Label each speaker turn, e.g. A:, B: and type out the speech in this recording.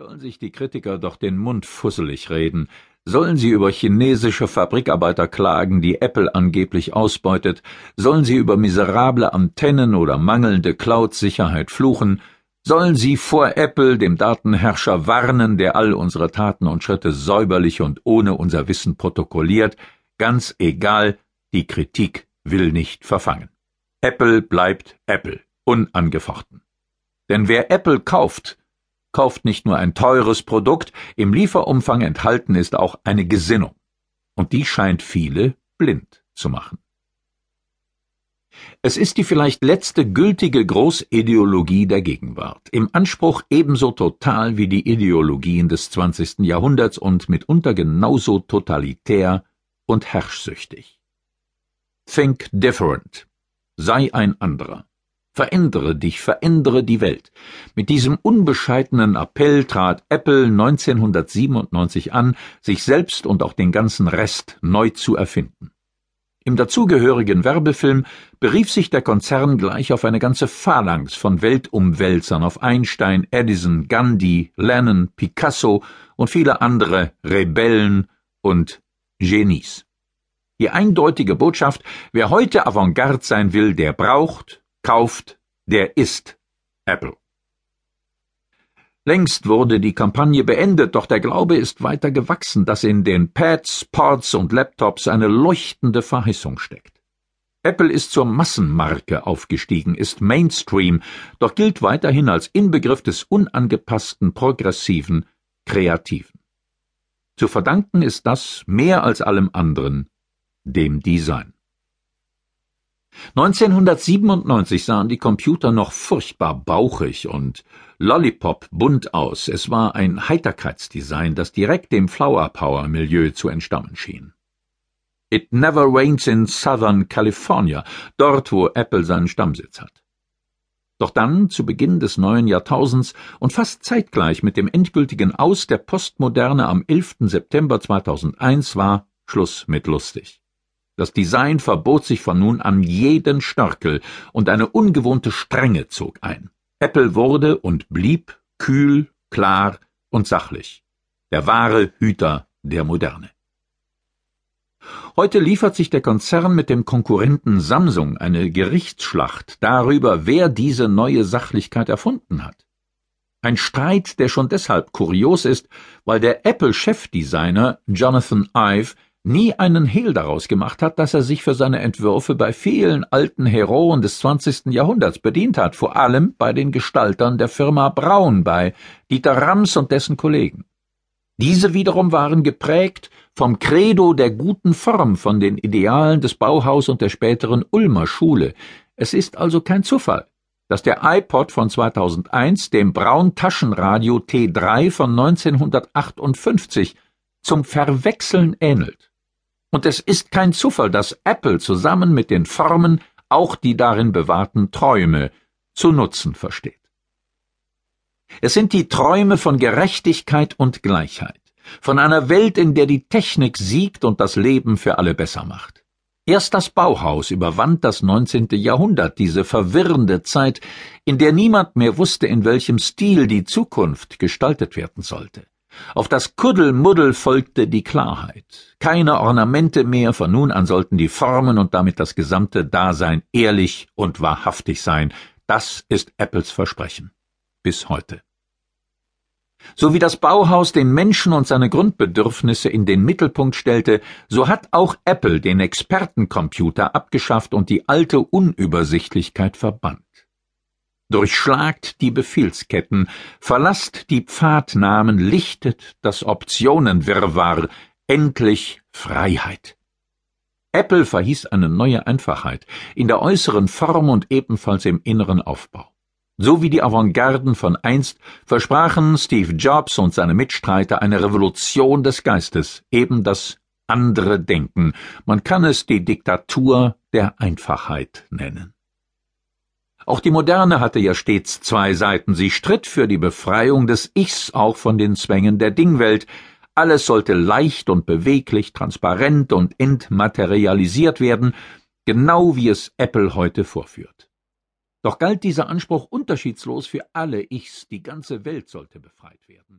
A: Sollen sich die Kritiker doch den Mund fusselig reden, sollen sie über chinesische Fabrikarbeiter klagen, die Apple angeblich ausbeutet, sollen sie über miserable Antennen oder mangelnde Cloud-Sicherheit fluchen, sollen sie vor Apple, dem Datenherrscher, warnen, der all unsere Taten und Schritte säuberlich und ohne unser Wissen protokolliert, ganz egal, die Kritik will nicht verfangen. Apple bleibt Apple, unangefochten. Denn wer Apple kauft, kauft nicht nur ein teures Produkt, im Lieferumfang enthalten ist auch eine Gesinnung. Und die scheint viele blind zu machen. Es ist die vielleicht letzte gültige Großideologie der Gegenwart, im Anspruch ebenso total wie die Ideologien des 20. Jahrhunderts und mitunter genauso totalitär und herrschsüchtig. Think different. Sei ein anderer. Verändere dich, verändere die Welt. Mit diesem unbescheidenen Appell trat Apple 1997 an, sich selbst und auch den ganzen Rest neu zu erfinden. Im dazugehörigen Werbefilm berief sich der Konzern gleich auf eine ganze Phalanx von Weltumwälzern, auf Einstein, Edison, Gandhi, Lennon, Picasso und viele andere Rebellen und Genies. Die eindeutige Botschaft, wer heute Avantgarde sein will, der braucht, kauft, der ist Apple. Längst wurde die Kampagne beendet, doch der Glaube ist weiter gewachsen, dass in den Pads, Pods und Laptops eine leuchtende Verheißung steckt. Apple ist zur Massenmarke aufgestiegen, ist Mainstream, doch gilt weiterhin als Inbegriff des unangepassten, progressiven, kreativen. Zu verdanken ist das mehr als allem anderen dem Design. 1997 sahen die Computer noch furchtbar bauchig und Lollipop bunt aus. Es war ein Heiterkeitsdesign, das direkt dem Flower Power Milieu zu entstammen schien. It never rains in Southern California, dort wo Apple seinen Stammsitz hat. Doch dann, zu Beginn des neuen Jahrtausends und fast zeitgleich mit dem endgültigen Aus der Postmoderne am 11. September 2001 war Schluss mit lustig. Das Design verbot sich von nun an jeden Störkel, und eine ungewohnte Strenge zog ein. Apple wurde und blieb kühl, klar und sachlich. Der wahre Hüter der Moderne. Heute liefert sich der Konzern mit dem Konkurrenten Samsung eine Gerichtsschlacht darüber, wer diese neue Sachlichkeit erfunden hat. Ein Streit, der schon deshalb kurios ist, weil der Apple-Chefdesigner Jonathan Ive nie einen Hehl daraus gemacht hat, dass er sich für seine Entwürfe bei vielen alten Heroen des 20. Jahrhunderts bedient hat, vor allem bei den Gestaltern der Firma Braun, bei Dieter Rams und dessen Kollegen. Diese wiederum waren geprägt vom Credo der guten Form, von den Idealen des Bauhaus und der späteren Ulmer Schule. Es ist also kein Zufall, dass der iPod von 2001 dem Braun Taschenradio T3 von 1958 zum Verwechseln ähnelt. Und es ist kein Zufall, dass Apple zusammen mit den Formen auch die darin bewahrten Träume zu nutzen versteht. Es sind die Träume von Gerechtigkeit und Gleichheit, von einer Welt, in der die Technik siegt und das Leben für alle besser macht. Erst das Bauhaus überwand das 19. Jahrhundert, diese verwirrende Zeit, in der niemand mehr wusste, in welchem Stil die Zukunft gestaltet werden sollte. Auf das Kuddelmuddel folgte die Klarheit. Keine Ornamente mehr, von nun an sollten die Formen und damit das gesamte Dasein ehrlich und wahrhaftig sein. Das ist Apples Versprechen. Bis heute. So wie das Bauhaus den Menschen und seine Grundbedürfnisse in den Mittelpunkt stellte, so hat auch Apple den Expertencomputer abgeschafft und die alte Unübersichtlichkeit verbannt. Durchschlagt die Befehlsketten, verlasst die Pfadnamen, lichtet das Optionenwirrwarr, endlich Freiheit. Apple verhieß eine neue Einfachheit in der äußeren Form und ebenfalls im inneren Aufbau. So wie die Avantgarden von einst versprachen Steve Jobs und seine Mitstreiter eine Revolution des Geistes, eben das andere Denken. Man kann es die Diktatur der Einfachheit nennen. Auch die Moderne hatte ja stets zwei Seiten. Sie stritt für die Befreiung des Ichs auch von den Zwängen der Dingwelt. Alles sollte leicht und beweglich, transparent und entmaterialisiert werden, genau wie es Apple heute vorführt. Doch galt dieser Anspruch unterschiedslos für alle Ichs, die ganze Welt sollte befreit werden.